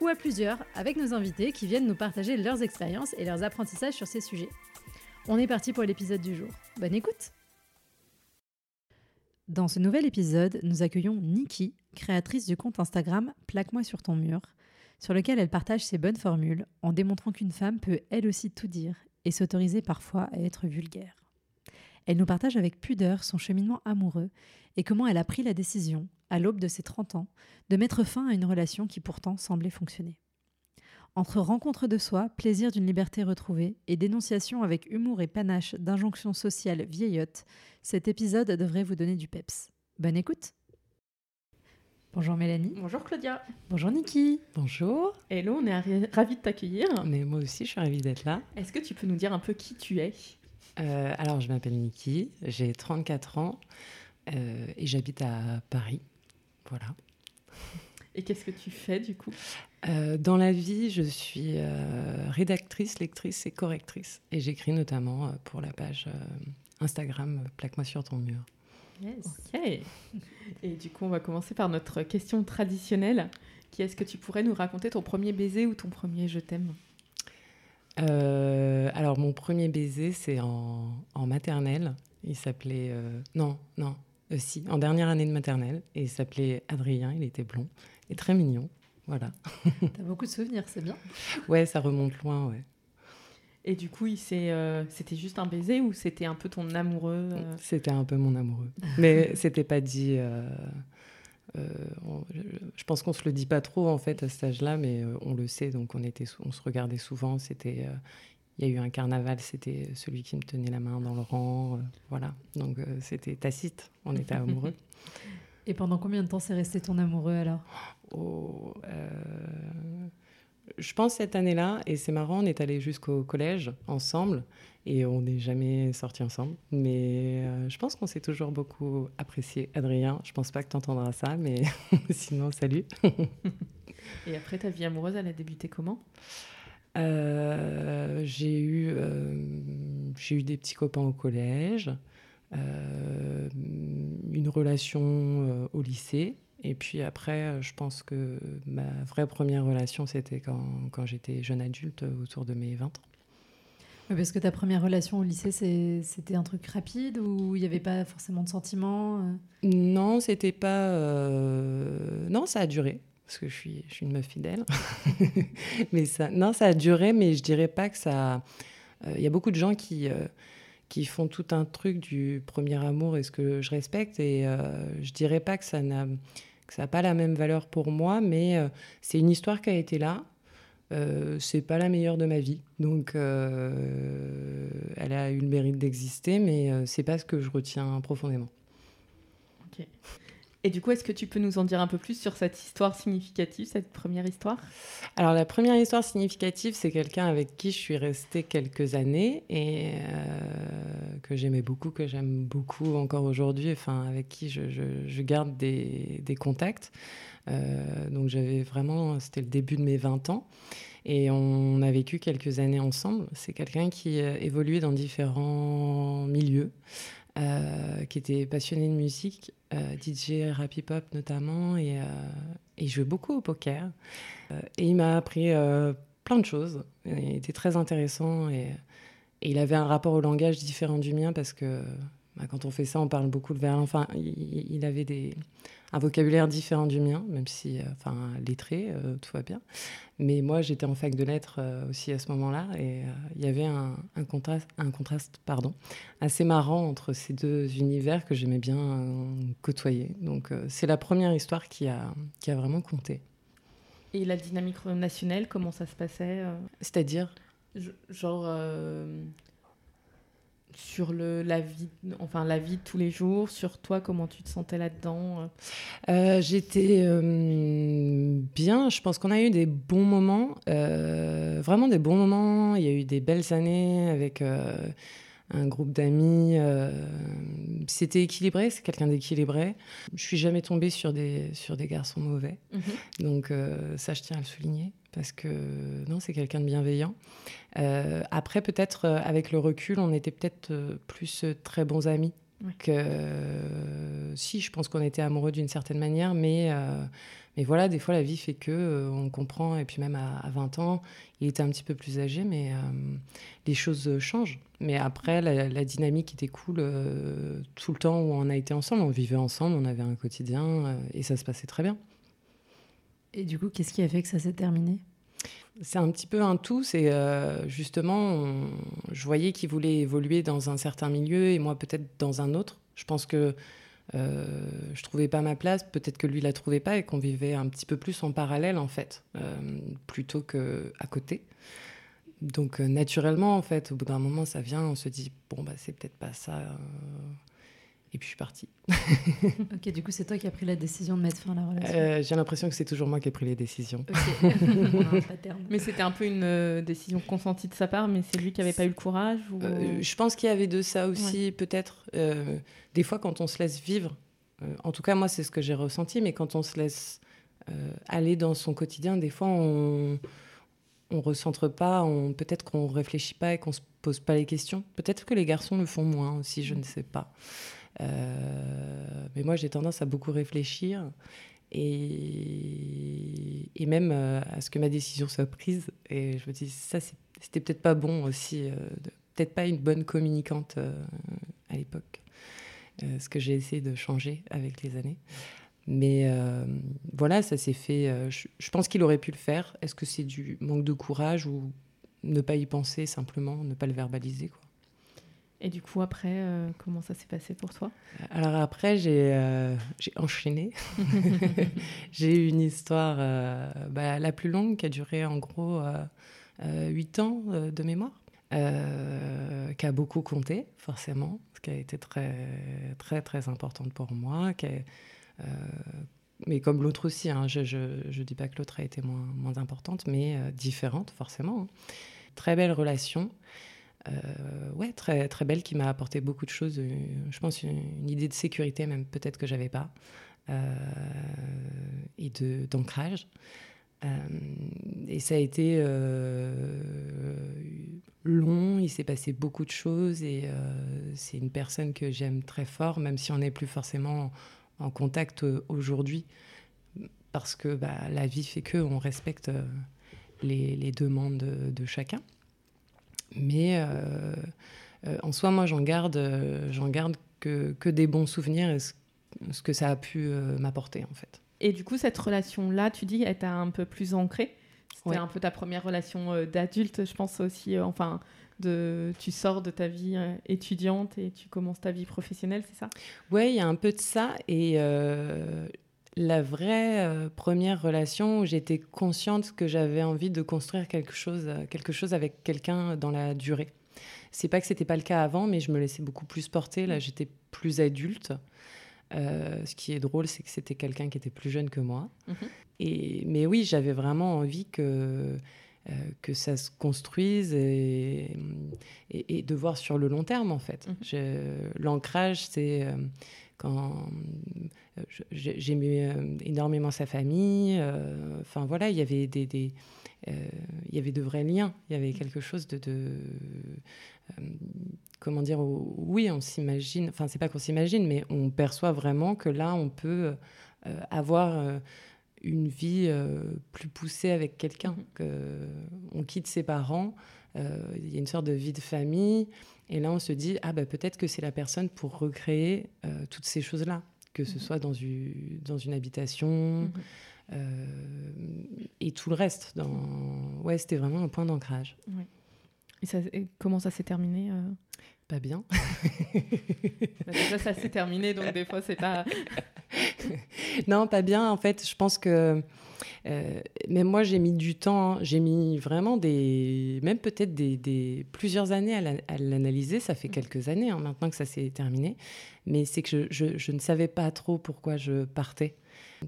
ou à plusieurs avec nos invités qui viennent nous partager leurs expériences et leurs apprentissages sur ces sujets. On est parti pour l'épisode du jour. Bonne écoute Dans ce nouvel épisode, nous accueillons Nikki, créatrice du compte Instagram Plaque-moi sur ton mur, sur lequel elle partage ses bonnes formules en démontrant qu'une femme peut elle aussi tout dire et s'autoriser parfois à être vulgaire. Elle nous partage avec pudeur son cheminement amoureux et comment elle a pris la décision, à l'aube de ses 30 ans, de mettre fin à une relation qui pourtant semblait fonctionner. Entre rencontre de soi, plaisir d'une liberté retrouvée et dénonciation avec humour et panache d'injonctions sociales vieillottes, cet épisode devrait vous donner du peps. Bonne écoute Bonjour Mélanie. Bonjour Claudia. Bonjour Niki. Bonjour. Hello, on est ravis de t'accueillir. Mais moi aussi, je suis ravie d'être là. Est-ce que tu peux nous dire un peu qui tu es? Euh, Alors, je m'appelle Niki, j'ai 34 ans euh, et j'habite à Paris. Voilà. Et qu'est-ce que tu fais du coup? Euh, Dans la vie, je suis rédactrice, lectrice et correctrice. Et j'écris notamment pour la page Instagram Plaque-moi sur ton mur. Yes. Ok. Et du coup, on va commencer par notre question traditionnelle. Qui est-ce que tu pourrais nous raconter ton premier baiser ou ton premier je t'aime? Euh, alors, mon premier baiser, c'est en, maternelle. Il s'appelait. Euh, non, non, euh, si, en dernière année de maternelle. Et il s'appelait Adrien, il était blond et très mignon. Voilà. T'as beaucoup de souvenirs, c'est bien. Ouais, ça remonte loin, ouais. Et du coup, c'était juste un baiser ou c'était un peu ton amoureux C'était un peu mon amoureux. Mais c'était pas dit. Euh, je pense qu'on se le dit pas trop en fait à cet âge-là, mais euh, on le sait. Donc on était, on se regardait souvent. C'était, euh, il y a eu un carnaval. C'était celui qui me tenait la main dans le rang. voilà. Donc c'était tacite. On était amoureux. Et pendant combien de temps c'est resté ton amoureux alors? Oh, Je pense cette année-là, et c'est marrant, on est allé jusqu'au collège ensemble. Et on n'est jamais sortis ensemble. Mais euh, je pense qu'on s'est toujours beaucoup apprécié. Adrien, je pense pas que tu entendras ça, mais sinon, salut. Et après, ta vie amoureuse, elle a débuté comment? Euh, J'ai eu, euh, j'ai eu des petits copains au collège, une relation au lycée. Et puis après, je pense que ma vraie première relation, c'était quand, quand j'étais jeune adulte, autour de mes 20 ans. Parce que ta première relation au lycée, c'était un truc rapide ou il n'y avait pas forcément de sentiments euh? Non, c'était pas. Euh, non, ça a duré parce que je suis, je suis une meuf fidèle. mais ça, non, ça a duré, mais je dirais pas que ça. Euh, il y a beaucoup de gens qui qui font tout un truc du premier amour et ce que je respecte et je dirais pas que ça n'a que ça n'a pas la même valeur pour moi, mais c'est une histoire qui a été là euh, c'est pas la meilleure de ma vie. Donc, euh, elle a eu le mérite d'exister, mais euh, c'est pas ce que je retiens profondément. Ok. Et du coup, est-ce que tu peux nous en dire un peu plus sur cette histoire significative, cette première histoire? Alors, la première histoire significative, c'est quelqu'un avec qui je suis restée quelques années et que j'aimais beaucoup, que j'aime beaucoup encore aujourd'hui, enfin, avec qui je, garde des, contacts. donc, j'avais vraiment, c'était le début de mes 20 ans. Et on a vécu quelques années ensemble. C'est quelqu'un qui euh, évoluait dans différents milieux, euh, qui était passionné de musique, euh, DJ rap hip-hop notamment, et, il jouait beaucoup au poker. et il m'a appris plein de choses. Il était très intéressant et, il avait un rapport au langage différent du mien parce que bah, quand on fait ça, on parle beaucoup de verlan. Enfin, il avait des un vocabulaire différent du mien, même si, euh, enfin, lettré, euh, tout va bien. Mais moi, j'étais en fac de lettres euh, aussi à ce moment-là, et il y avait un, contraste, un contraste pardon, assez marrant entre ces deux univers que j'aimais bien côtoyer. Donc, c'est la première histoire qui a, qui a vraiment compté. Et la dynamique relationnelle, comment ça se passait C'est-à-dire? Genre, sur le, la, vie, enfin, la vie de tous les jours, sur toi, comment tu te sentais là-dedans euh, J'étais euh, bien, je pense qu'on a eu des bons moments, euh, vraiment des bons moments. Il y a eu des belles années avec euh, un groupe d'amis. euh, C'était équilibré, c'est quelqu'un d'équilibré. Je suis jamais tombée sur des, sur des garçons mauvais. Donc euh, ça, je tiens à le souligner parce que non, c'est quelqu'un de bienveillant. Euh, après, peut-être euh, avec le recul, on était peut-être euh, plus très bons amis Ouais. que si. Je pense qu'on était amoureux d'une certaine manière, mais mais voilà, des fois la vie fait que on comprend. Et puis même à, à 20 ans, il était un petit peu plus âgé, mais les choses changent. Mais après, la, la dynamique était cool tout le temps où on a été ensemble. On vivait ensemble, on avait un quotidien et ça se passait très bien. Et du coup, qu'est-ce qui a fait que ça s'est terminé? C'est un petit peu un tout. C'est euh, justement, je voyais qu'il voulait évoluer dans un certain milieu et moi peut-être dans un autre. Je pense que euh, je trouvais pas ma place, peut-être que lui la trouvait pas et qu'on vivait un petit peu plus en parallèle en fait, euh, plutôt que à côté. Donc euh, naturellement en fait, au bout d'un moment ça vient, on se dit bon bah c'est peut-être pas ça. Et puis je suis partie. Ok, du coup, c'est toi qui as pris la décision de mettre fin à la relation. Euh, J'ai l'impression que c'est toujours moi qui ai pris les décisions. Ok, on a un pattern. Mais c'était un peu une euh, décision consentie de sa part, mais c'est lui qui n'avait pas eu le courage ou... Euh, je pense qu'il y avait de ça aussi, peut-être. Euh, des fois, quand on se laisse vivre, euh, en tout cas, moi, c'est ce que j'ai ressenti, mais quand on se laisse euh, aller dans son quotidien, des fois, on on recentre pas, on, peut-être qu'on réfléchit pas et qu'on se pose pas les questions. Peut-être que les garçons le font moins aussi, je ne sais pas. Euh, mais moi, j'ai tendance à beaucoup réfléchir et, même euh, à ce que ma décision soit prise. Et je me dis, ça, c'était peut-être pas bon aussi, euh, peut-être pas une bonne communicante à l'époque. Ce que j'ai essayé de changer avec les années. Mais voilà, ça s'est fait. je, je pense qu'il aurait pu le faire. Est-ce que c'est du manque de courage ou ne pas y penser simplement, ne pas le verbaliser quoi? Et du coup, après, euh, comment ça s'est passé pour toi? Alors après, j'ai euh, enchaîné. j'ai eu une histoire euh, bah, la plus longue qui a duré en gros euh, euh, 8 ans de mémoire, qui a beaucoup compté, forcément, ce qui a été très, très, très importante pour moi. Qui mais comme l'autre aussi, hein, je ne dis pas que l'autre a été moins, moins importante, mais différente, forcément. hein. Très belle relation. Euh, ouais, très, très belle, qui m'a apporté beaucoup de choses. euh, je pense une, idée de sécurité, même peut-être que j'avais pas, euh, et d'ancrage. Et ça a été long, il s'est passé beaucoup de choses, et c'est une personne que j'aime très fort, même si on n'est plus forcément en, contact aujourd'hui, parce que bah, la vie fait que on respecte les, les demandes de, de chacun. Mais euh, euh, en soi, moi, j'en garde, euh, j'en garde que, que des bons souvenirs et ce, ce que ça a pu m'apporter, en fait. Et du coup, cette relation-là, tu dis, elle t'a un peu plus ancrée? C'était Ouais. un peu ta première relation d'adulte, je pense aussi. enfin, de, tu sors de ta vie étudiante et tu commences ta vie professionnelle, c'est ça? Ouais, il y a un peu de ça. Et euh, la vraie euh, première relation où j'étais consciente que j'avais envie de construire quelque chose, euh, quelque chose avec quelqu'un dans la durée. C'est pas que c'était pas le cas avant, mais je me laissais beaucoup plus porter. Là, j'étais plus adulte. Euh, ce qui est drôle, c'est que c'était quelqu'un qui était plus jeune que moi. Mhm. Et, mais oui, j'avais vraiment envie que, que ça se construise et, et, et de voir sur le long terme, en fait. Mhm. L'ancrage, c'est quand euh, j'aimais euh, énormément sa famille. euh, Enfin, voilà, il y avait des. des euh, il y avait de vrais liens, il y avait quelque chose de, de, euh, comment dire, oui, on s'imagine, enfin, c'est pas qu'on s'imagine, mais on perçoit vraiment que là, on peut euh, avoir euh, une vie euh, plus poussée avec quelqu'un. Que On quitte ses parents, euh, il y a une sorte de vie de famille, et là, on se dit, ah, bah, peut-être que c'est la personne pour recréer euh, toutes ces choses-là, que ce Mhm. soit dans, une- dans une habitation. Mhm. euh, et tout le reste. Dans... Ouais, c'était vraiment un point d'ancrage. Et, ça, et comment ça s'est terminé euh? Pas bien. Bah, Déjà, ça s'est terminé, donc des fois, c'est pas. non, pas bien. En fait, je pense que euh, même moi, j'ai mis du temps. hein. J'ai mis vraiment des, même peut-être des, des- plusieurs années à la- à l'analyser. Ça fait Mhm. quelques années hein, maintenant que ça s'est terminé. Mais c'est que je, je- je ne savais pas trop pourquoi je partais.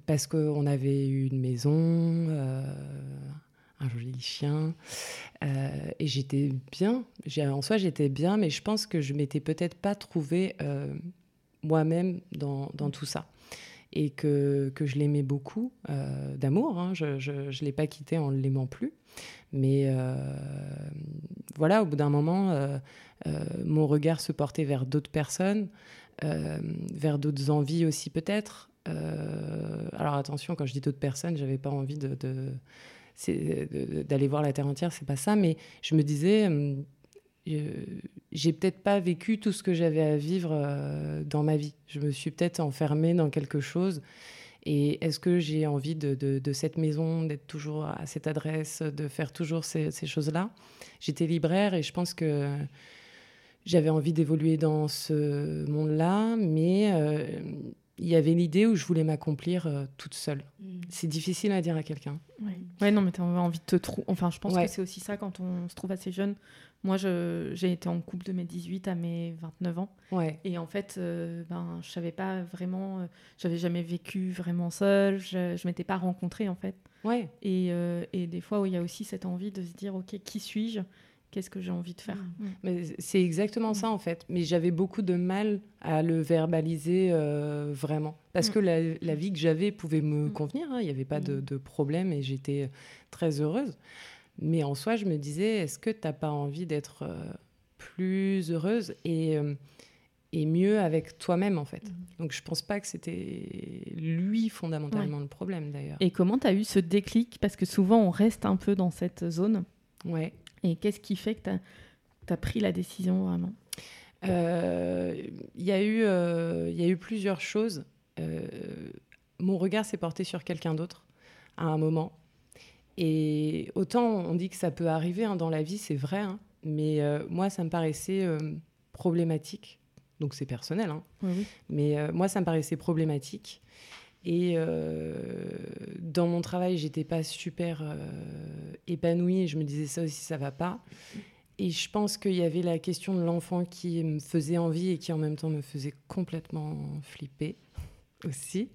parce qu'on avait eu une maison, un joli chien, et j'étais bien. En soi, j'étais bien, mais je pense que je m'étais peut-être pas trouvée moi-même dans, dans, tout ça et que, que je l'aimais beaucoup euh, d'amour. Hein. Je ne l'ai pas quitté en ne l'aimant plus. Mais euh, voilà, au bout d'un moment, euh, mon regard se portait vers d'autres personnes, vers d'autres envies aussi peut-être. alors attention, quand je dis d'autres personnes, j'avais pas envie de, d'aller voir la terre entière, c'est pas ça, mais je me disais, j'ai peut-être pas vécu tout ce que j'avais à vivre euh, dans ma vie. Je me suis peut-être enfermée dans quelque chose. Et est-ce que j'ai envie de, de, cette maison, d'être toujours à cette adresse, de faire toujours ces, ces choses-là? J'étais libraire et je pense que j'avais envie d'évoluer dans ce monde-là, mais euh, il y avait l'idée où je voulais m'accomplir euh, toute seule. Mm. C'est difficile à dire à quelqu'un. Oui, ouais, non, mais tu as envie de te trouver. Enfin, je pense que c'est aussi ça quand on se trouve assez jeune. Moi, j'ai été en couple de mes 18 à mes 29 ans. Ouais. Et en fait, euh, ben, je savais pas vraiment, euh, j'avais jamais vécu vraiment seule, je, ne m'étais pas rencontrée en fait. Ouais. Et, euh, et des fois, il y a aussi cette envie de se dire, ok, qui suis-je? Qu'est-ce que j'ai envie de faire? Mm. Mais c'est exactement mm. ça en fait. Mais j'avais beaucoup de mal à le verbaliser vraiment. Parce mm. que la, la, vie que j'avais pouvait me convenir, hein. il n'y avait pas de, de problème et j'étais très heureuse. Mais en soi, je me disais, est-ce que tu n'as pas envie d'être euh, plus heureuse et, euh, et mieux avec toi-même, en fait? Mmh. Donc, je pense pas que c'était lui fondamentalement le problème, d'ailleurs. Et comment tu as eu ce déclic? Parce que souvent, on reste un peu dans cette zone. Ouais. Et qu'est-ce qui fait que tu as, pris la décision, vraiment? Euh, Il y, a eu, y a eu plusieurs choses. mon regard s'est porté sur quelqu'un d'autre à un moment. Et autant on dit que ça peut arriver hein, dans la vie, c'est vrai, hein, mais euh, moi, ça me paraissait euh, problématique. Donc c'est personnel, hein. mais euh, moi, ça me paraissait problématique. Et dans mon travail, j'étais pas super épanouie. Je me disais ça aussi, ça va pas. Et je pense qu'il y avait la question de l'enfant qui me faisait envie et qui en même temps me faisait complètement flipper aussi.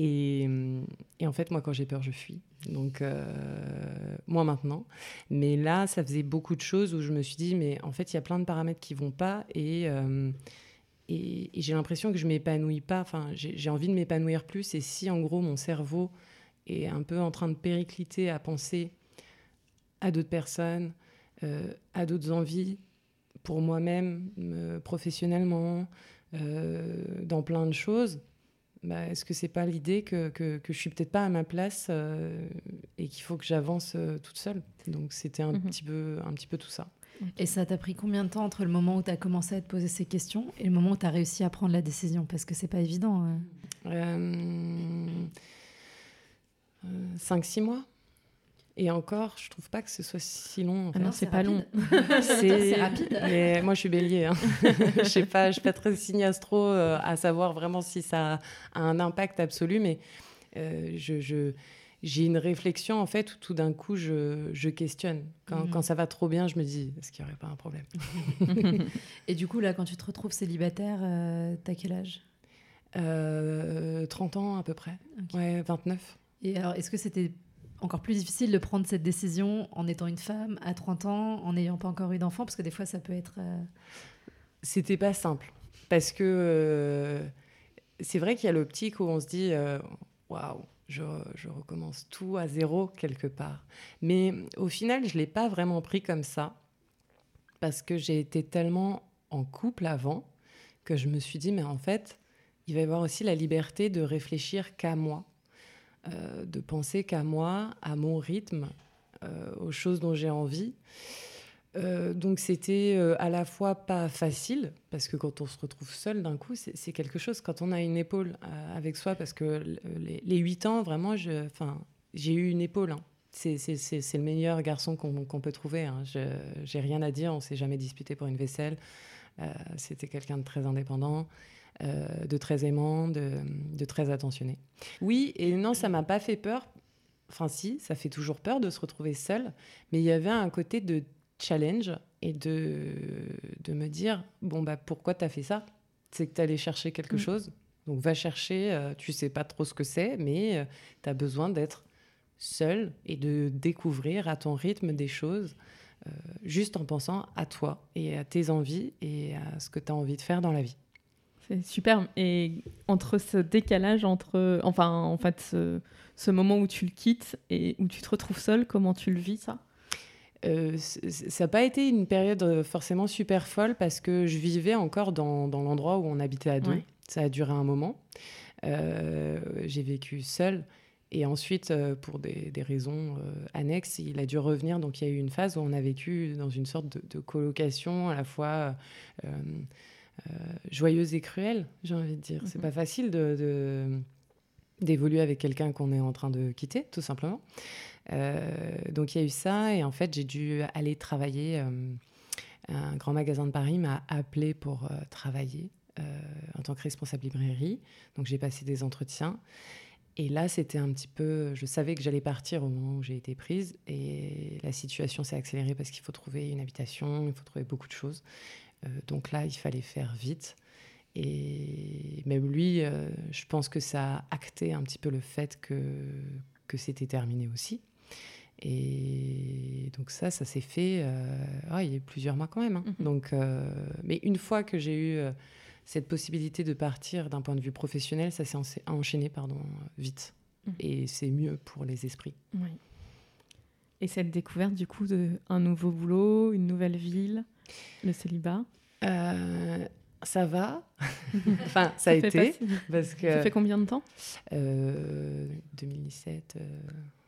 Et, et en fait, moi, quand j'ai peur, je fuis. Donc, euh, moi maintenant. Mais là, ça faisait beaucoup de choses où je me suis dit, mais en fait, il y a plein de paramètres qui vont pas et, euh, et, j'ai l'impression que je m'épanouis pas. Enfin, j'ai envie de m'épanouir plus. Et si, en gros, mon cerveau est un peu en train de péricliter à penser à d'autres personnes, euh, à d'autres envies, pour moi-même, professionnellement, dans plein de choses, bah, est-ce que c'est pas l'idée que, que, que, je suis peut-être pas à ma place euh, et qu'il faut que j'avance euh, toute seule? Donc c'était un, mhm. petit peu, un petit peu tout ça. Et ça t'a pris combien de temps entre le moment où tu as commencé à te poser ces questions et le moment où tu as réussi à prendre la décision? Parce que c'est pas évident. 5-6 euh. mois. Et encore, je trouve pas que ce soit si long. Ah non, c'est pas long. c'est rapide. Mais moi, je suis bélier. Hein. je sais pas, je suis pas très signe astro euh, à savoir vraiment si ça a un impact absolu, mais euh, je, j'ai une réflexion en fait où tout d'un coup je, je questionne. Quand, mhm. quand, ça va trop bien, je me dis est-ce qu'il n'y aurait pas un problème? Et du coup, là, quand tu te retrouves célibataire, euh, t'as quel âge? 30 ans à peu près. Ouais, 29. Et alors, est-ce que c'était encore plus difficile de prendre cette décision en étant une femme à 30 ans, en n'ayant pas encore eu d'enfant, parce que des fois, ça peut être... Euh, C'était pas simple, parce que euh, c'est vrai qu'il y a l'optique où on se dit, euh, waouh, je, je, recommence tout à zéro quelque part. Mais au final, je ne l'ai pas vraiment pris comme ça, parce que j'ai été tellement en couple avant que je me suis dit, mais en fait, il va y avoir aussi la liberté de réfléchir qu'à moi euh, de penser qu'à moi, à mon rythme, euh, aux choses dont j'ai envie. Euh, donc c'était à la fois pas facile, parce que quand on se retrouve seul d'un coup, c'est quelque chose, quand on a une épaule avec soi, parce que les huit ans, vraiment, j'ai eu une épaule. Hein. C'est le meilleur garçon qu'on peut trouver. Hein. J'ai rien à dire, on s'est jamais disputé pour une vaisselle. C'était quelqu'un de très indépendant. Euh, de très aimant, de, très attentionné. Oui, et non, ça m'a pas fait peur. Enfin, si, ça fait toujours peur de se retrouver seule, mais il y avait un côté de challenge et de, de me dire bon, bah, pourquoi tu as fait ça? C'est que tu allé chercher quelque mm. chose Donc va chercher, tu sais pas trop ce que c'est, mais tu as besoin d'être seul et de découvrir à ton rythme des choses, juste en pensant à toi et à tes envies et à ce que tu as envie de faire dans la vie. C'est super. Et entre ce décalage, entre, enfin, en fait, ce, moment où tu le quittes et où tu te retrouves seul, comment tu le vis, ça? Euh, ça n'a pas été une période euh, forcément super folle parce que je vivais encore dans, dans l'endroit où on habitait à deux. Ça a duré un moment. Euh, j'ai vécu seule. Et ensuite, pour des, des raisons annexes, il a dû revenir. Donc, il y a eu une phase où on a vécu dans une sorte de, de colocation à la fois euh, joyeuse et cruelle, j'ai envie de dire. C'est mhm. pas facile de, d'évoluer avec quelqu'un qu'on est en train de quitter, tout simplement. Euh, donc il y a eu ça, et en fait j'ai dû aller travailler. Euh, un grand magasin de Paris m'a appelé pour travailler en tant que responsable librairie. Donc j'ai passé des entretiens. Et là, c'était un petit peu. Je savais que j'allais partir au moment où j'ai été prise. Et la situation s'est accélérée parce qu'il faut trouver une habitation, il faut trouver beaucoup de choses. Euh, donc là, il fallait faire vite. Et même lui, euh, je pense que ça a acté un petit peu le fait que, que c'était terminé aussi. Et donc ça, ça s'est fait euh, ah, il y a plusieurs mois quand même. Hein. Mhm. Donc, mais une fois que j'ai eu cette possibilité de partir d'un point de vue professionnel, ça s'est enchaîné pardon, vite. Mhm. Et c'est mieux pour les esprits. Oui. Et cette découverte du coup d'un nouveau boulot, une nouvelle ville, le célibat euh, Ça va. enfin, ça, a été. Parce que, ça fait combien de temps euh, 2017. Euh,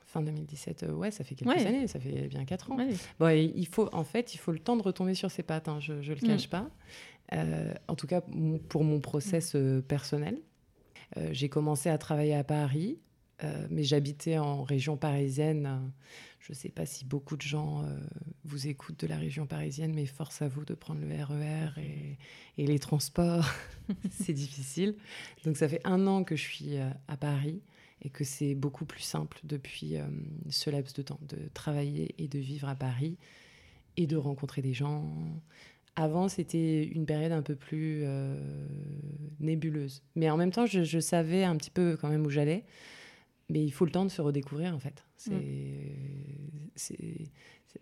fin 2017, euh, ouais, ça fait quelques années, ça fait bien 4 ans. Bon, il faut, en fait, il faut le temps de retomber sur ses pattes, hein, je ne le cache mm. pas. en tout cas, pour mon process personnel. j'ai commencé à travailler à Paris, mais j'habitais en région parisienne je ne sais pas si beaucoup de gens euh, vous écoutent de la région parisienne, mais force à vous de prendre le RER e et, les transports. c'est difficile. Donc ça fait un an que je suis euh, à Paris et que c'est beaucoup plus simple depuis euh, ce laps de temps de travailler et de vivre à Paris et de rencontrer des gens. Avant, c'était une période un peu plus nébuleuse. Mais en même temps, je, je savais un petit peu quand même où j'allais. Mais il faut le temps de se redécouvrir, en fait. Mm.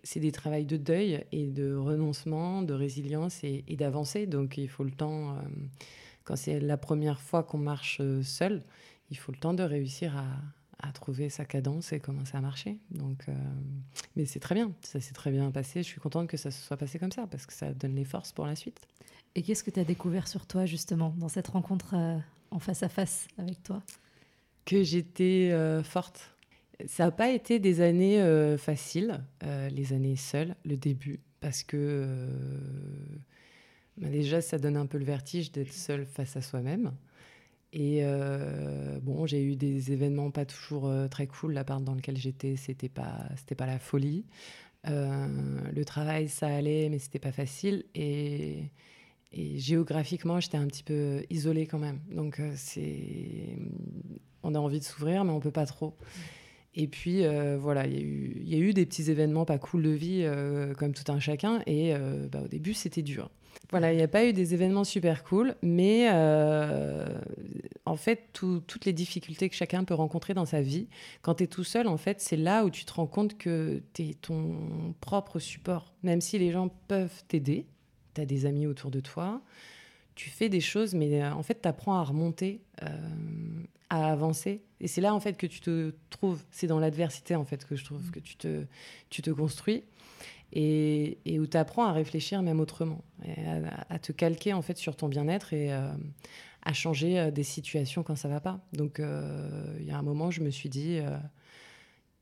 C'est des travails de deuil et de renoncement, de résilience et, d'avancer. Donc, il faut le temps, euh, quand c'est la première fois qu'on marche euh, seul, il faut le temps de réussir à, à trouver sa cadence et commencer à marcher. Donc, euh, mais c'est très bien, ça s'est très bien passé. Je suis contente que ça se soit passé comme ça parce que ça donne les forces pour la suite. Et qu'est-ce que tu as découvert sur toi justement dans cette rencontre en face à face avec toi? Que j'étais forte ça n'a pas été des années euh, faciles, euh, les années seules, le début, parce que euh, bah, déjà, ça donne un peu le vertige d'être seul face à soi-même. Et bon, j'ai eu des événements pas toujours très cool. La part dans laquelle j'étais, c'était pas, pas la folie. le travail, ça allait, mais c'était pas facile. Et, et géographiquement, j'étais un petit peu isolée quand même. Donc, c'est, on a envie de s'ouvrir, mais on peut pas trop. Et puis, euh, voilà, il y, a eu des petits événements pas cool de vie, euh, comme tout un chacun. Et euh, bah, au début, c'était dur. Voilà, il n'y a pas eu des événements super cool, mais en fait, toutes les difficultés que chacun peut rencontrer dans sa vie, quand tu es tout seul, en fait, c'est là où tu te rends compte que tu es ton propre support. Même si les gens peuvent t'aider, tu as des amis autour de toi, tu fais des choses, mais en fait, tu apprends à remonter, à avancer. Et c'est là, en fait, que tu te trouves. C'est dans l'adversité, en fait, que je trouve que tu te, tu te construis. Et, et où tu apprends à réfléchir même autrement. à, te calquer, en fait, sur ton bien-être et euh, à changer euh, des situations quand ça va pas. Donc, euh, il y a un moment, je me suis dit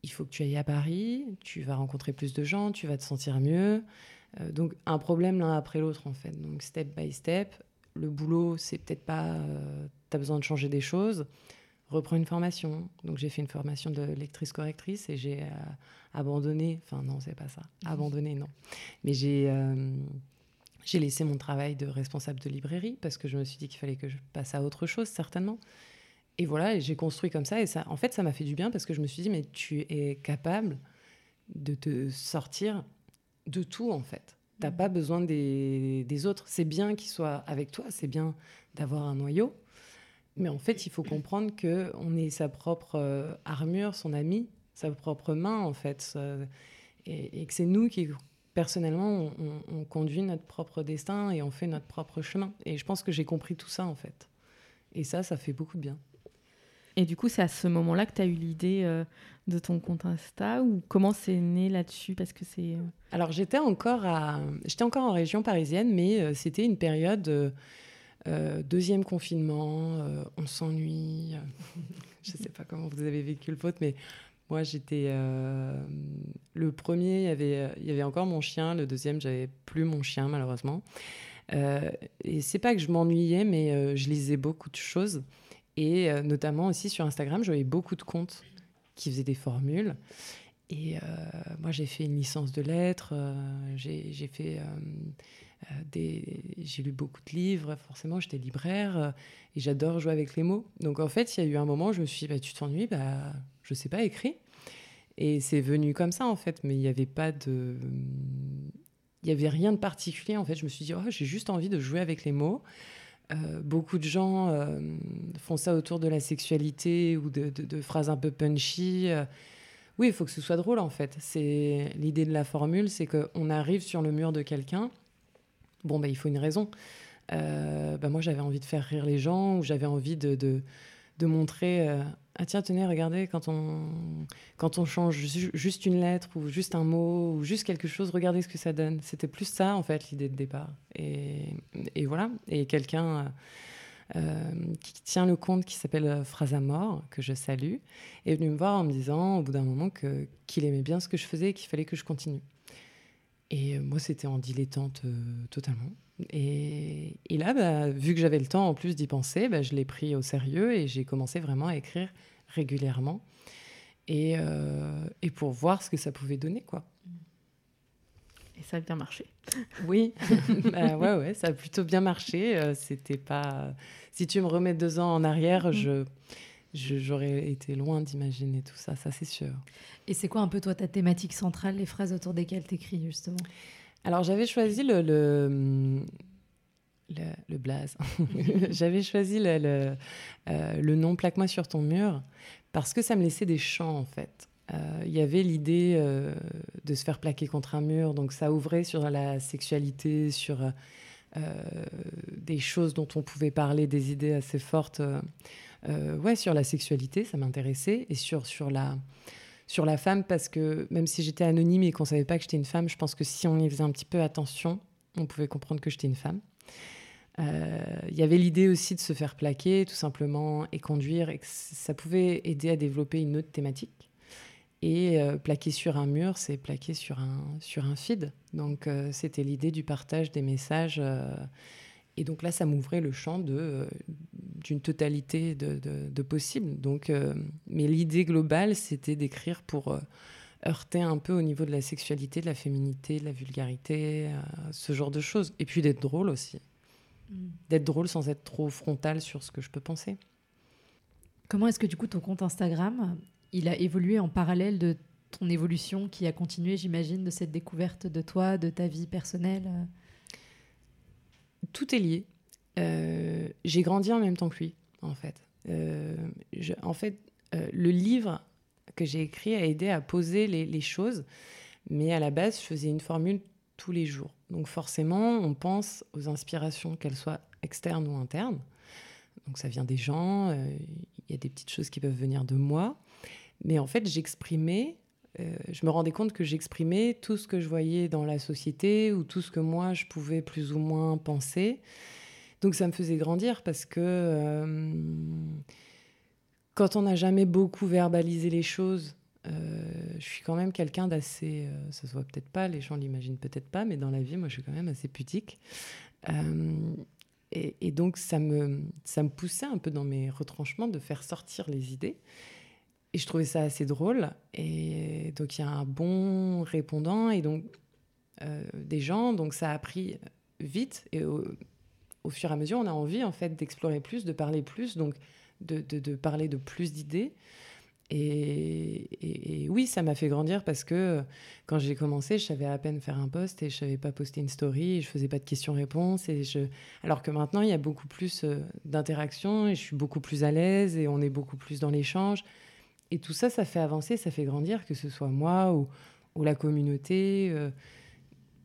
il faut que tu ailles à Paris, tu vas rencontrer plus de gens, tu vas te sentir mieux. Donc, un problème l'un après l'autre, en fait. Donc, step by step. Le boulot, c'est peut-être pas. tu as besoin de changer des choses reprends une formation. Donc j'ai fait une formation de lectrice correctrice et j'ai euh, abandonné, enfin non, c'est pas ça, mhm. abandonné, non. Mais j'ai euh, j'ai laissé mon travail de responsable de librairie parce que je me suis dit qu'il fallait que je passe à autre chose, certainement. Et voilà, j'ai construit comme ça. Et ça, en fait, ça m'a fait du bien parce que je me suis dit, mais tu es capable de te sortir de tout, en fait. Tu n'as mhm. pas besoin des, des autres. C'est bien qu'ils soient avec toi, c'est bien d'avoir un noyau, mais en fait, il faut comprendre que on est sa propre armure, son ami, sa propre main, en fait, et, et que c'est nous qui personnellement, on, conduit notre propre destin et on fait notre propre chemin. Et je pense que j'ai compris tout ça, en fait. Et ça, ça fait beaucoup de bien. Et du coup, c'est à ce moment-là que tu as eu l'idée euh, de ton compte Insta ou comment c'est né là-dessus? Parce que c'est. Euh, Alors, j'étais encore, à... j'étais encore en région parisienne, mais euh, c'était une période. deuxième confinement, on s'ennuie. je ne sais pas comment vous avez vécu le vôtre, mais moi, j'étais. Le premier, il y, avait, y avait encore mon chien. Le deuxième, j'avais plus mon chien, malheureusement. Et c'est pas que je m'ennuyais, mais je lisais beaucoup de choses. Et euh, notamment aussi sur Instagram, j'avais beaucoup de comptes qui faisaient des formules. Et moi, j'ai fait une licence de lettres. j'ai fait. des... J'ai lu beaucoup de livres, forcément, j'étais libraire et j'adore jouer avec les mots. Donc en fait, il y a eu un moment où je me suis dit, bah, tu t'ennuies, bah, je sais pas écrire. Et c'est venu comme ça, en fait, mais il n'y avait pas de. Il n'y avait rien de particulier, en fait. Je me suis dit, oh, j'ai juste envie de jouer avec les mots. Euh, beaucoup de gens euh, font ça autour de la sexualité ou de, phrases un peu punchy. Euh, oui, il faut que ce soit drôle, en fait. C'est l'idée de la formule, c'est qu'on arrive sur le mur de quelqu'un. Bon, bah, il faut une raison. Bah, moi, j'avais envie de faire rire les gens ou j'avais envie de montrer ah tiens, tenez, regardez, quand on, quand on change juste une lettre ou juste un mot ou juste quelque chose, regardez ce que ça donne. C'était plus ça, en fait, l'idée de départ. Et, et voilà. Et quelqu'un euh, qui tient le compte, qui s'appelle Phrasamor, que je salue, est venu me voir en me disant, au bout d'un moment, qu'il aimait bien ce que je faisais et qu'il fallait que je continue. Et moi, c'était en dilettante euh, totalement. Et, là, bah, vu que j'avais le temps en plus d'y penser, bah, je l'ai pris au sérieux et j'ai commencé vraiment à écrire régulièrement. Et, euh, et, pour voir ce que ça pouvait donner, quoi. Et ça a bien marché. Oui, bah, ouais, ouais, ça a plutôt bien marché. Euh, c'était pas. Si tu me remets deux ans en arrière, mm. je j'aurais été loin d'imaginer tout ça, ça c'est sûr. Et c'est quoi un peu toi ta thématique centrale, les phrases autour desquelles tu écris justement? Alors j'avais choisi le, le, le, blaze. j'avais choisi le, le, euh, le nom Plaque-moi sur ton mur parce que ça me laissait des champs en fait. Euh, il y avait l'idée euh, de se faire plaquer contre un mur, donc ça ouvrait sur la sexualité, sur des choses dont on pouvait parler, des idées assez fortes. ouais, sur la sexualité, ça m'intéressait, et sur, sur la sur la femme parce que même si j'étais anonyme et qu'on savait pas que j'étais une femme, je pense que si on y faisait un petit peu attention, on pouvait comprendre que j'étais une femme. Euh, il y avait l'idée aussi de se faire plaquer, tout simplement, et conduire, et que ça pouvait aider à développer une autre thématique. Et euh, plaquer sur un mur, c'est plaquer sur un, sur un feed. Donc, euh, c'était l'idée du partage des messages et donc là, ça m'ouvrait le champ euh, d'une totalité de, de, possibles. Donc, euh, mais l'idée globale, c'était d'écrire pour euh, heurter un peu au niveau de la sexualité, de la féminité, de la vulgarité, ce genre de choses. Et puis d'être drôle aussi. Mm. D'être drôle sans être trop frontal sur ce que je peux penser. Comment est-ce que du coup ton compte Instagram, il a évolué en parallèle de ton évolution qui a continué, j'imagine, de cette découverte de toi, de ta vie personnelle tout est lié. Euh, j'ai grandi en même temps que lui, en fait. Euh, en fait, euh, le livre que j'ai écrit a aidé à poser les, choses, mais à la base, je faisais une formule tous les jours. Donc forcément, on pense aux inspirations, qu'elles soient externes ou internes. Donc ça vient des gens, il y a des petites choses qui peuvent venir de moi. Mais en fait, j'exprimais euh, je me rendais compte que j'exprimais tout ce que je voyais dans la société ou tout ce que moi je pouvais plus ou moins penser. Donc ça me faisait grandir parce que euh, quand on n'a jamais beaucoup verbalisé les choses, euh, je suis quand même quelqu'un d'assez, ça se voit peut-être pas, les gens l'imaginent peut-être pas, mais dans la vie, moi je suis quand même assez pudique. Et, et, donc ça me, ça me poussait un peu dans mes retranchements de faire sortir les idées. Et je trouvais ça assez drôle. Et donc, il y a un bon répondant et donc euh, des gens. Donc, ça a pris vite. Et au, fur et à mesure, on a envie, en fait, d'explorer plus, de parler plus, donc de, parler de plus d'idées. Et, oui, ça m'a fait grandir parce que quand j'ai commencé, je savais à peine faire un post et je savais pas poster une story, et je faisais pas de questions-réponses. Et je... Alors que maintenant, il y a beaucoup plus euh, d'interactions et je suis beaucoup plus à l'aise et on est beaucoup plus dans l'échange. Et tout ça, ça fait avancer, ça fait grandir, que ce soit moi ou, ou la communauté. Euh,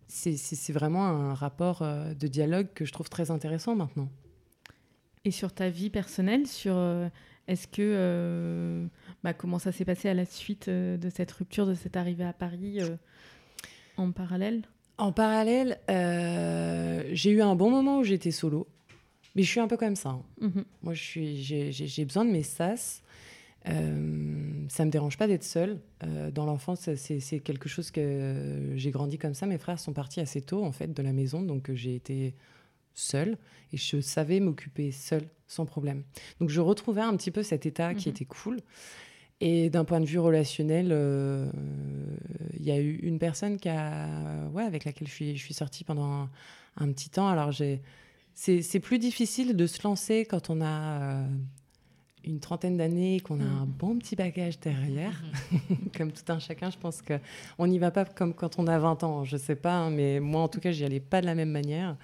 c'est vraiment un rapport euh, de dialogue que je trouve très intéressant maintenant. Et sur ta vie personnelle, sur est-ce que euh, bah, comment ça s'est passé à la suite euh, de cette rupture, de cette arrivée à Paris euh, en parallèle? En parallèle, j'ai eu un bon moment où j'étais solo, mais je suis un peu comme ça. Hein. Mhm. Moi, j'ai besoin de mes sas. Euh, ça me dérange pas d'être seule. dans l'enfance, c'est quelque chose que j'ai grandi comme ça. Mes frères sont partis assez tôt en fait de la maison, donc j'ai été seule et je savais m'occuper seule sans problème. Donc je retrouvais un petit peu cet état qui mhm. était cool. Et d'un point de vue relationnel, euh, il y a eu une personne qui a, ouais, avec laquelle je suis, je suis sortie pendant un, petit temps. Alors c'est plus difficile de se lancer quand on a euh, une trentaine d'années, qu'on a un mhm. bon petit bagage derrière. Mhm. comme tout un chacun, je pense qu'on n'y va pas comme quand on a 20 ans. Je sais pas, hein, mais moi en tout cas, j'y allais pas de la même manière.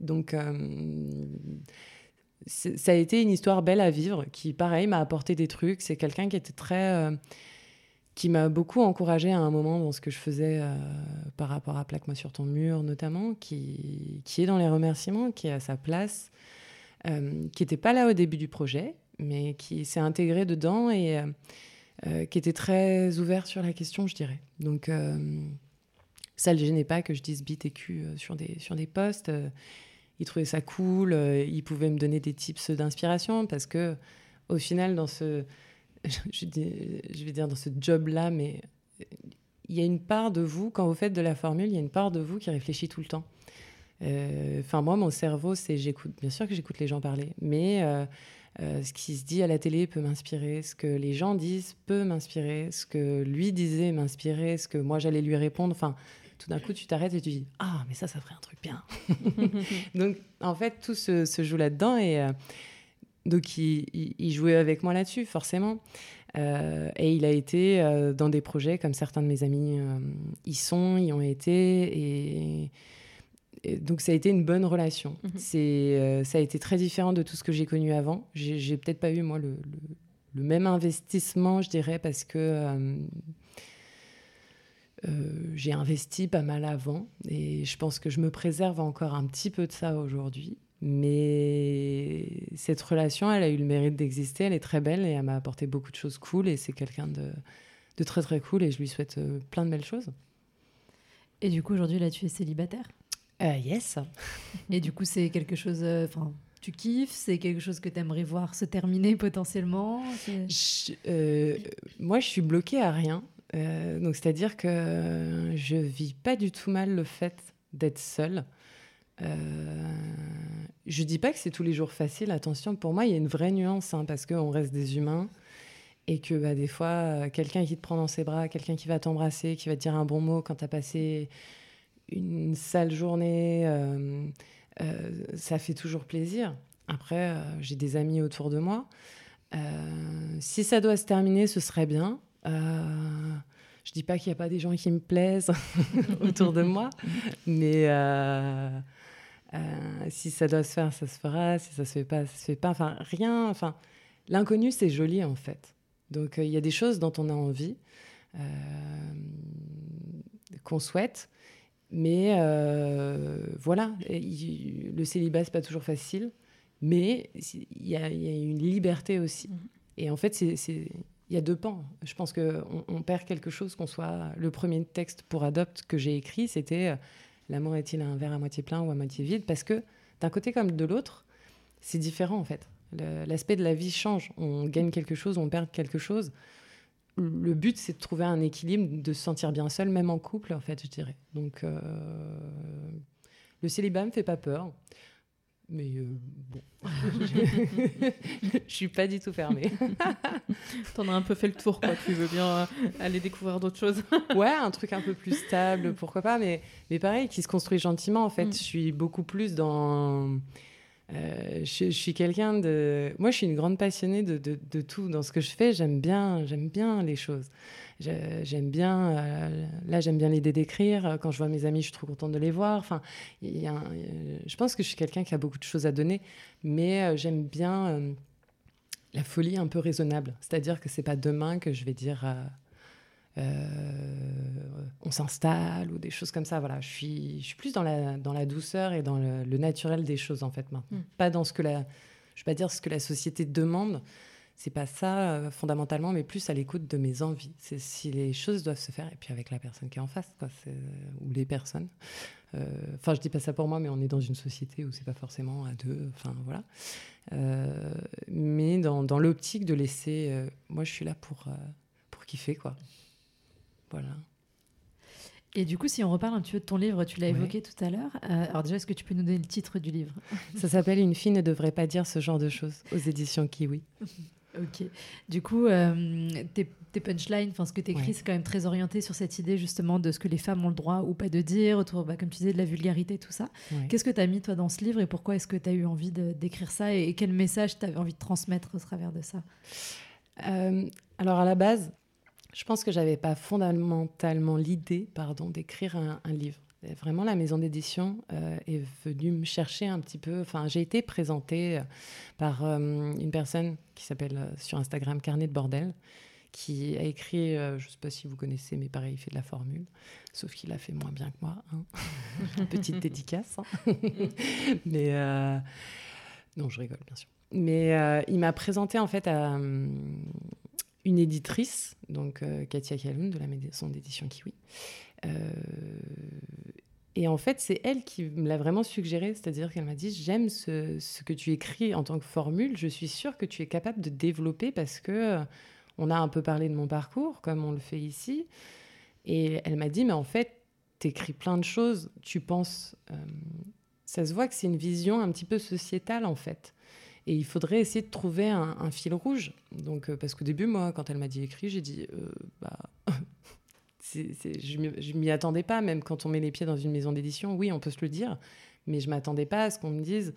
Donc, euh, ça a été une histoire belle à vivre, qui, pareil, m'a apporté des trucs. C'est quelqu'un qui était très. Euh, qui m'a beaucoup encouragé à un moment dans ce que je faisais euh, par rapport à Plaque-moi sur ton mur, notamment, qui, qui est dans les remerciements, qui est à sa place, qui n'était pas là au début du projet, mais qui s'est intégré dedans et qui était très ouvert sur la question, je dirais. Donc, ça ne le gênait pas que je dise bit et cul sur des, sur des posts il trouvait ça cool, euh, il pouvait me donner des tips d'inspiration parce que au final dans ce je, vais dire dans ce job là mais il y a une part de vous quand vous faites de la formule, il y a une part de vous qui réfléchit tout le temps. Euh, enfin moi mon cerveau c'est j'écoute bien sûr que j'écoute les gens parler, mais euh, ce qui se dit à la télé peut m'inspirer, ce que les gens disent peut m'inspirer, ce que lui disait m'inspirer, ce que moi j'allais lui répondre. Enfin, tout d'un coup, tu t'arrêtes et tu dis Ah, mais ça, ça ferait un truc bien. donc, en fait, tout se, joue là-dedans. Et euh, donc, il, jouait avec moi là-dessus, forcément. Euh, et il a été euh, dans des projets comme certains de mes amis y sont, y ont été. Et, donc, ça a été une bonne relation. Mhm. C'est, ça a été très différent de tout ce que j'ai connu avant. J'ai, peut-être pas eu, moi, le, le, même investissement, je dirais, parce que euh, j'ai investi pas mal avant et je pense que je me préserve encore un petit peu de ça aujourd'hui. Mais cette relation, elle a eu le mérite d'exister, elle est très belle et elle m'a apporté beaucoup de choses cool et c'est quelqu'un de, de, très très cool et je lui souhaite euh, plein de belles choses. Et du coup, aujourd'hui, là, tu es célibataire? Euh, Yes. et du coup, c'est quelque chose. Enfin, tu kiffes C'est quelque chose que tu aimerais voir se terminer potentiellement Moi, je suis bloquée à rien. Euh, donc, c'est-à-dire que je vis pas du tout mal le fait d'être seule. Euh, je dis pas que c'est tous les jours facile, attention, pour moi, il y a une vraie nuance, hein, parce qu'on reste des humains, et que bah, des fois, quelqu'un qui te prend dans ses bras, quelqu'un qui va t'embrasser, qui va te dire un bon mot quand tu as passé une sale journée, euh, euh, ça fait toujours plaisir. Après, j'ai des amis autour de moi. si ça doit se terminer, ce serait bien. Euh, je dis pas qu'il n'y a pas des gens qui me plaisent autour de moi, mais euh, euh, si ça doit se faire, ça se fera. Si ça se fait pas, ça se fait pas. Enfin, rien. Enfin, l'inconnu, c'est joli en fait. Donc, il y a des choses dont on a envie, qu'on souhaite. Mais voilà, le célibat, c'est pas toujours facile, mais il y, a une liberté aussi. Mmh. Et en fait, c'est il y a deux pans. Je pense qu'on on perd quelque chose, qu'on soit le premier texte pour Adopt que j'ai écrit, c'était euh, L'amour est-il un verre à moitié plein ou à moitié vide? Parce que d'un côté comme de l'autre, c'est différent en fait. L'aspect de la vie change. On gagne quelque chose, on perd quelque chose. Le but, c'est de trouver un équilibre, de se sentir bien seul, même en couple, en fait, je dirais. Donc, euh, le célibat me fait pas peur. Mais euh, bon, je suis pas du tout fermée. T'en as un peu fait le tour, quoi. Tu veux bien euh, aller découvrir d'autres choses. ouais, un truc un peu plus stable, pourquoi pas. Mais, mais pareil, qui se construit gentiment, en fait. Mm. Je suis beaucoup plus dans, Euh, je, suis quelqu'un de. Moi, je suis une grande passionnée de, de, tout. Dans ce que je fais, j'aime bien, j'aime bien les choses. J'aime bien. Euh, là, j'aime bien l'idée d'écrire. Quand je vois mes amis, je suis trop contente de les voir. Enfin, a je pense que je suis quelqu'un qui a beaucoup de choses à donner, mais euh, j'aime bien la folie un peu raisonnable. C'est-à-dire que c'est pas demain que je vais dire. On s'installe ou des choses comme ça. Voilà, je suis, je suis plus dans la, dans la douceur et dans le, naturel des choses en fait maintenant. Mm. Pas dans ce que la, je vais pas dire ce que la société demande. C'est pas ça euh, fondamentalement, mais plus à l'écoute de mes envies. C'est si les choses doivent se faire et puis avec la personne qui est en face, quoi, ou les personnes. Euh, enfin, je dis pas ça pour moi, mais on est dans une société où c'est pas forcément à deux. Enfin voilà. Euh, mais dans, dans l'optique de laisser, moi je suis là pour pour kiffer quoi. Voilà. Et du coup, si on reparle un petit peu de ton livre, tu l'as évoqué tout à l'heure. Euh, alors déjà, est-ce que tu peux nous donner le titre du livre? Ça s'appelle Une fille ne devrait pas dire ce genre de choses aux éditions Kiwi. ok. Du coup, euh, tes, punchlines, enfin ce que tu écris, c'est quand même très orienté sur cette idée justement de ce que les femmes ont le droit ou pas de dire, autour, bah, comme tu disais, de la vulgarité, tout ça. Qu'est-ce que tu as mis toi dans ce livre et pourquoi est-ce que tu as eu envie d'écrire ça et, quel message tu avais envie de transmettre au travers de ça? Euh, Alors à la base, je pense que j'avais pas fondamentalement l'idée, pardon, d'écrire un, livre. Vraiment, la maison d'édition euh, est venue me chercher un petit peu. Enfin, j'ai été présentée euh, par euh, une personne qui s'appelle sur Instagram Carnet de bordel, qui a écrit, je ne sais pas si vous connaissez, mais pareil, il fait de la formule, sauf qu'il a fait moins bien que moi. Hein. Petite dédicace. Hein. mais non, je rigole, bien sûr. Mais il m'a présenté en fait à une éditrice, donc euh, Katia Kaloun de la maison d'édition Kiwi. Euh, et en fait, c'est elle qui me l'a vraiment suggéré, c'est-à-dire qu'elle m'a dit J'aime ce, ce, que tu écris en tant que formule, je suis sûre que tu es capable de développer parce que euh, on a un peu parlé de mon parcours, comme on le fait ici. Et elle m'a dit Mais en fait, tu écris plein de choses, tu penses. ça se voit que c'est une vision un petit peu sociétale, en fait. Et il faudrait essayer de trouver un, fil rouge. Donc, euh, parce qu'au début, moi, quand elle m'a dit écrit, j'ai dit, euh, bah, je m'y attendais pas, même quand on met les pieds dans une maison d'édition. Oui, on peut se le dire, mais je m'attendais pas à ce qu'on me dise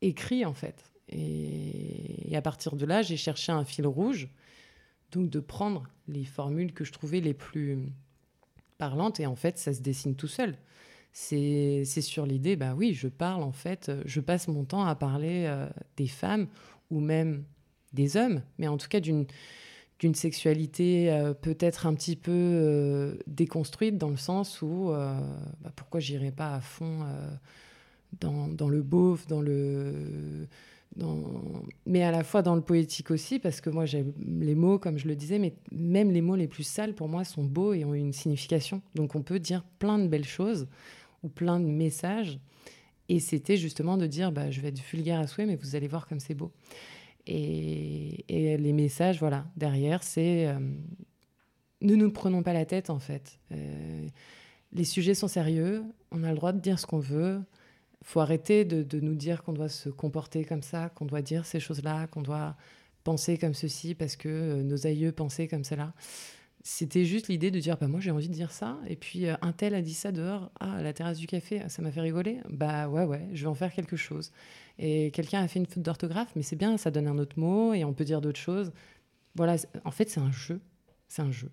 écrit, en fait. Et, et à partir de là, j'ai cherché un fil rouge. Donc, de prendre les formules que je trouvais les plus parlantes. Et en fait, ça se dessine tout seul c'est sur l'idée, bah oui, je parle en fait, je passe mon temps à parler euh, des femmes ou même des hommes, mais en tout cas d'une sexualité euh, peut-être un petit peu euh, déconstruite dans le sens où bah pourquoi j'irais pas à fond dans, dans, le beauf, dans le dans... mais à la fois dans le poétique aussi parce que moi j'aime les mots comme je le disais mais même les mots les plus sales pour moi sont beaux et ont une signification. Donc on peut dire plein de belles choses ou plein de messages. Et c'était justement de dire, bah, je vais être vulgaire à souhait, mais vous allez voir comme c'est beau. Et, les messages, voilà, derrière, c'est euh, ne nous prenons pas la tête, en fait. Euh, les sujets sont sérieux, on a le droit de dire ce qu'on veut. faut arrêter de, nous dire qu'on doit se comporter comme ça, qu'on doit dire ces choses-là, qu'on doit penser comme ceci parce que euh, nos aïeux pensaient comme cela. C'était juste l'idée de dire, bah, moi j'ai envie de dire ça, et puis euh, un tel a dit ça dehors, ah, à la terrasse du café, ça m'a fait rigoler, bah ouais, ouais, je vais en faire quelque chose. Et quelqu'un a fait une faute d'orthographe, mais c'est bien, ça donne un autre mot, et on peut dire d'autres choses. Voilà, en fait c'est un jeu, c'est un jeu.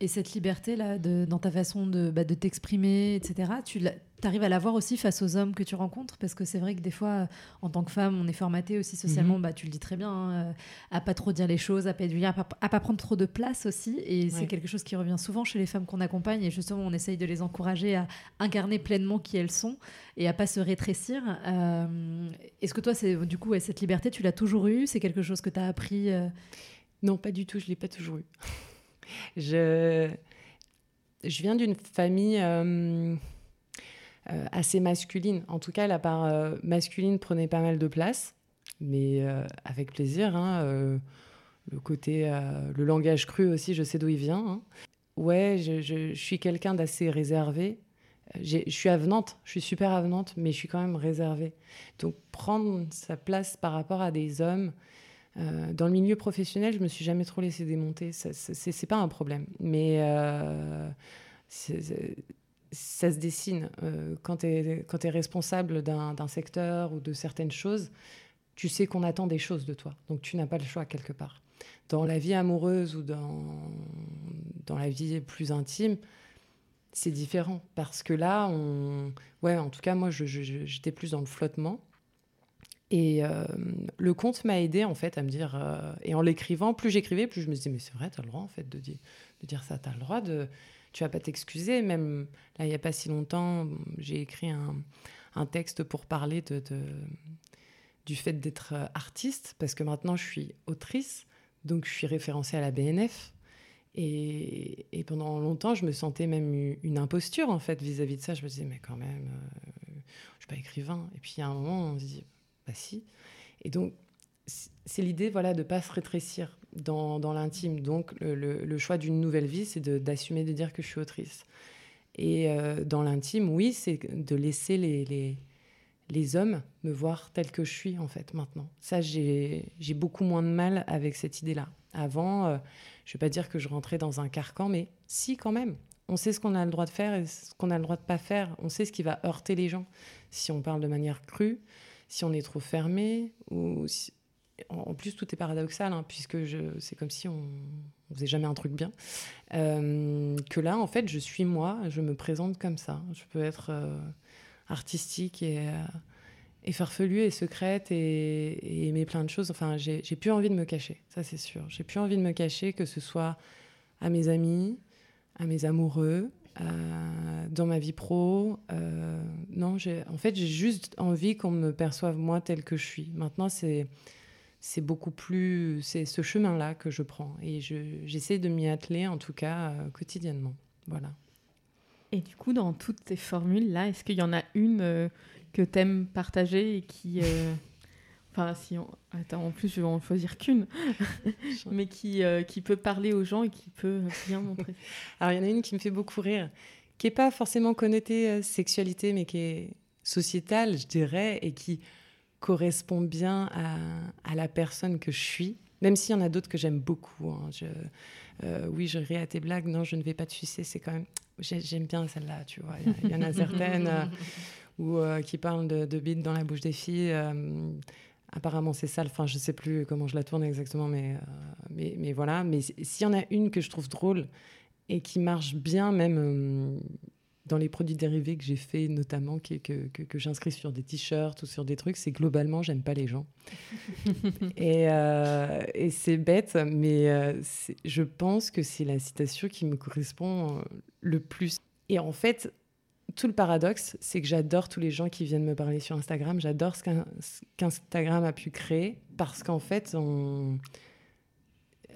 Et cette liberté-là, dans ta façon de, bah, de t'exprimer, etc., tu arrives à l'avoir aussi face aux hommes que tu rencontres Parce que c'est vrai que des fois, en tant que femme, on est formaté aussi socialement, mhm. bah, tu le dis très bien, hein, à pas trop dire les choses, à pas, être, à, pas, à pas prendre trop de place aussi. Et c'est quelque chose qui revient souvent chez les femmes qu'on accompagne. Et justement, on essaye de les encourager à incarner pleinement qui elles sont et à pas se rétrécir. Euh, est-ce que toi, c'est du coup, cette liberté, tu l'as toujours eue? C'est quelque chose que tu as appris euh? Non, pas du tout, je l'ai pas toujours eu. Je, je viens d'une famille euh, assez masculine. En tout cas, la part euh, masculine prenait pas mal de place, mais avec plaisir. Hein, le côté, le langage cru aussi, je sais d'où il vient. Hein. Ouais, je, suis quelqu'un d'assez réservé. Je suis avenante, je suis super avenante, mais je suis quand même réservée. Donc prendre sa place par rapport à des hommes, euh, dans le milieu professionnel, je me suis jamais trop laissé démonter. C'est pas un problème. Mais euh, ça se dessine. Euh, quand tu es, responsable d'un secteur ou de certaines choses, tu sais qu'on attend des choses de toi. Donc tu n'as pas le choix quelque part. Dans la vie amoureuse ou dans, la vie plus intime, c'est différent. Parce que là, ouais, en tout cas, moi, j'étais plus dans le flottement. Et euh, le conte m'a aidé en fait à me dire, euh, et en l'écrivant, plus j'écrivais, plus je me disais, mais c'est vrai, tu as le droit en fait de dire, de dire ça, tu as le droit de, tu vas pas t'excuser. Même là, il n'y a pas si longtemps, j'ai écrit un, texte pour parler de, du fait d'être artiste, parce que maintenant je suis autrice, donc je suis référencée à la BNF. Et, et pendant longtemps, je me sentais même une imposture en fait vis-à-vis de ça. Je me disais, mais quand même, euh, je suis pas écrivain. Et puis a un moment, on se dit, bah si. Et donc, c'est l'idée voilà, de pas se rétrécir dans, dans l'intime. Donc, le, choix d'une nouvelle vie, c'est d'assumer de, dire que je suis autrice. Et euh, dans l'intime, oui, c'est de laisser les, les, les, hommes me voir tel que je suis, en fait, maintenant. Ça, j'ai beaucoup moins de mal avec cette idée-là. Avant, euh, je ne vais pas dire que je rentrais dans un carcan, mais si, quand même. On sait ce qu'on a le droit de faire et ce qu'on a le droit de pas faire. On sait ce qui va heurter les gens. Si on parle de manière crue, si on est trop fermé, ou en plus tout est paradoxal, hein, puisque c'est comme si on ne faisait jamais un truc bien, euh, que là, en fait, je suis moi, je me présente comme ça. Je peux être euh, artistique et, euh, et, farfelue et secrète et, aimer plein de choses. Enfin, j'ai plus envie de me cacher, ça c'est sûr. J'ai plus envie de me cacher, que ce soit à mes amis, à mes amoureux, euh, dans ma vie pro. Non, en fait, j'ai juste envie qu'on me perçoive moi tel que je suis. Maintenant, c'est c'est beaucoup plus c'est ce chemin-là que je prends et j'essaie de m'y atteler en tout cas euh, quotidiennement. Voilà. Et du coup, dans toutes tes formules là, est-ce qu'il y en a une que tu aimes partager et qui Enfin, si on... Attends, en plus, je vais en choisir qu'une, mais qui, euh, qui peut parler aux gens et qui peut bien montrer. Alors, il y en a une qui me fait beaucoup rire, qui n'est pas forcément connotée euh, sexualité, mais qui est sociétale, je dirais, et qui correspond bien à, à la personne que je suis, même s'il y en a d'autres que j'aime beaucoup. Hein. Je, euh, oui, je ris à tes blagues, non, je ne vais pas te sucer, c'est quand même... J'aime bien celle-là, tu vois. Il y, en a certaines... ou qui parlent de, de bite dans la bouche des filles. Apparemment, c'est ça. Enfin, je sais plus comment je la tourne exactement, mais, euh, mais, mais, voilà. Mais s'il y en a une que je trouve drôle et qui marche bien, même euh, dans les produits dérivés que j'ai fait, notamment, que, que, que, j'inscris sur des t-shirts ou sur des trucs, c'est globalement, j'aime pas les gens. et, euh, et c'est bête, mais je pense que c'est la citation qui me correspond le plus. Et en fait, tout le paradoxe, c'est que j'adore tous les gens qui viennent me parler sur Instagram. J'adore ce qu'Instagram a pu créer parce qu'en fait,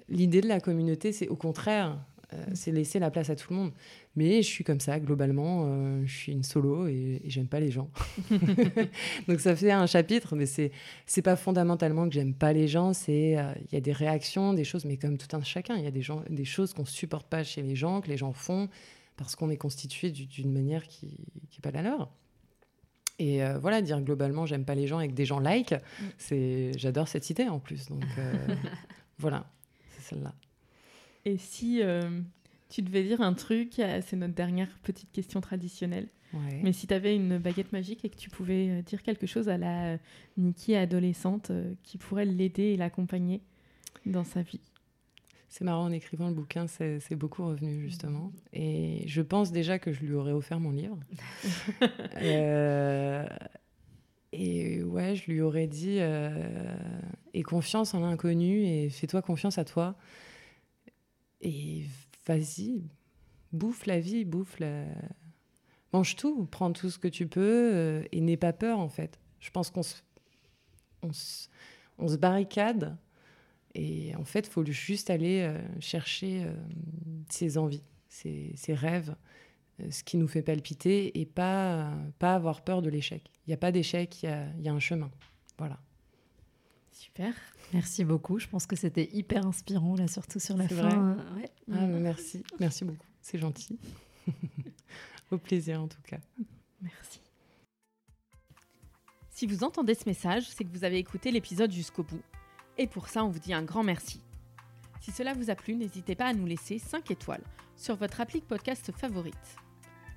l'idée de la communauté, c'est au contraire, euh, c'est laisser la place à tout le monde. Mais je suis comme ça, globalement, euh, je suis une solo et, j'aime pas les gens. Donc ça fait un chapitre, mais c'est c'est pas fondamentalement que j'aime pas les gens. C'est euh, il y a des réactions, des choses, mais comme tout un chacun, il y a des gens, des choses qu'on supporte pas chez les gens, que les gens font parce qu'on est constitué d'une manière qui n'est pas la leur. Et euh, voilà, dire globalement, j'aime pas les gens et que des gens like, mm. c'est j'adore cette idée en plus. Donc voilà, c'est celle-là. Et si euh, tu devais dire un truc, c'est notre dernière petite question traditionnelle. Mais si tu avais une baguette magique et que tu pouvais dire quelque chose à la Nikki adolescente qui pourrait l'aider et l'accompagner dans sa vie, c'est marrant, en écrivant le bouquin, c'est beaucoup revenu justement. Et je pense déjà que je lui aurais offert mon livre. euh, et ouais, je lui aurais dit euh, Aie confiance en l'inconnu et fais-toi confiance à toi. Et vas-y, bouffe la vie, bouffe. Mange tout, prends tout ce que tu peux euh, et n'aie pas peur en fait. Je pense qu'on on se barricade et en fait, il faut juste aller euh, chercher euh, ses envies, ses, rêves, ce qui nous fait palpiter et pas, pas avoir peur de l'échec. Il n'y a pas d'échec, il y, y a, un chemin. Voilà. Super. Merci beaucoup. Je pense que c'était hyper inspirant, là, surtout sur la fin. Ouais. Ah, merci. Merci beaucoup. C'est gentil. Au plaisir, en tout cas. Merci. Si vous entendez ce message, c'est que vous avez écouté l'épisode jusqu'au bout. Et pour ça, on vous dit un grand merci. Si cela vous a plu, n'hésitez pas à nous laisser 5 étoiles sur votre applique podcast favorite.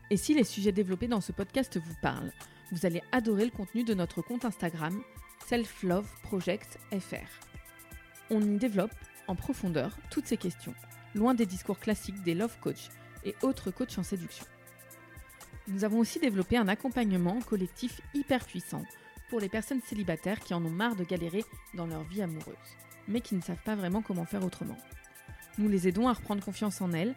Et si les sujets développés dans ce podcast vous parlent, vous allez adorer le contenu de notre compte Instagram Self-Love Project FR. On y développe en profondeur toutes ces questions, loin des discours classiques des love coach et autres coachs en séduction. Nous avons aussi développé un accompagnement collectif hyper puissant pour les personnes célibataires qui en ont marre de galérer dans leur vie amoureuse, mais qui ne savent pas vraiment comment faire autrement. Nous les aidons à reprendre confiance en elles,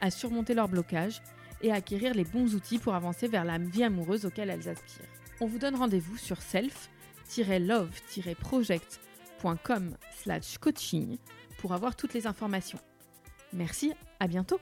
à surmonter leurs blocages et à acquérir les bons outils pour avancer vers la vie amoureuse auquel elles aspirent. On vous donne rendez-vous sur self-love-project.com slash coaching pour avoir toutes les informations. Merci, à bientôt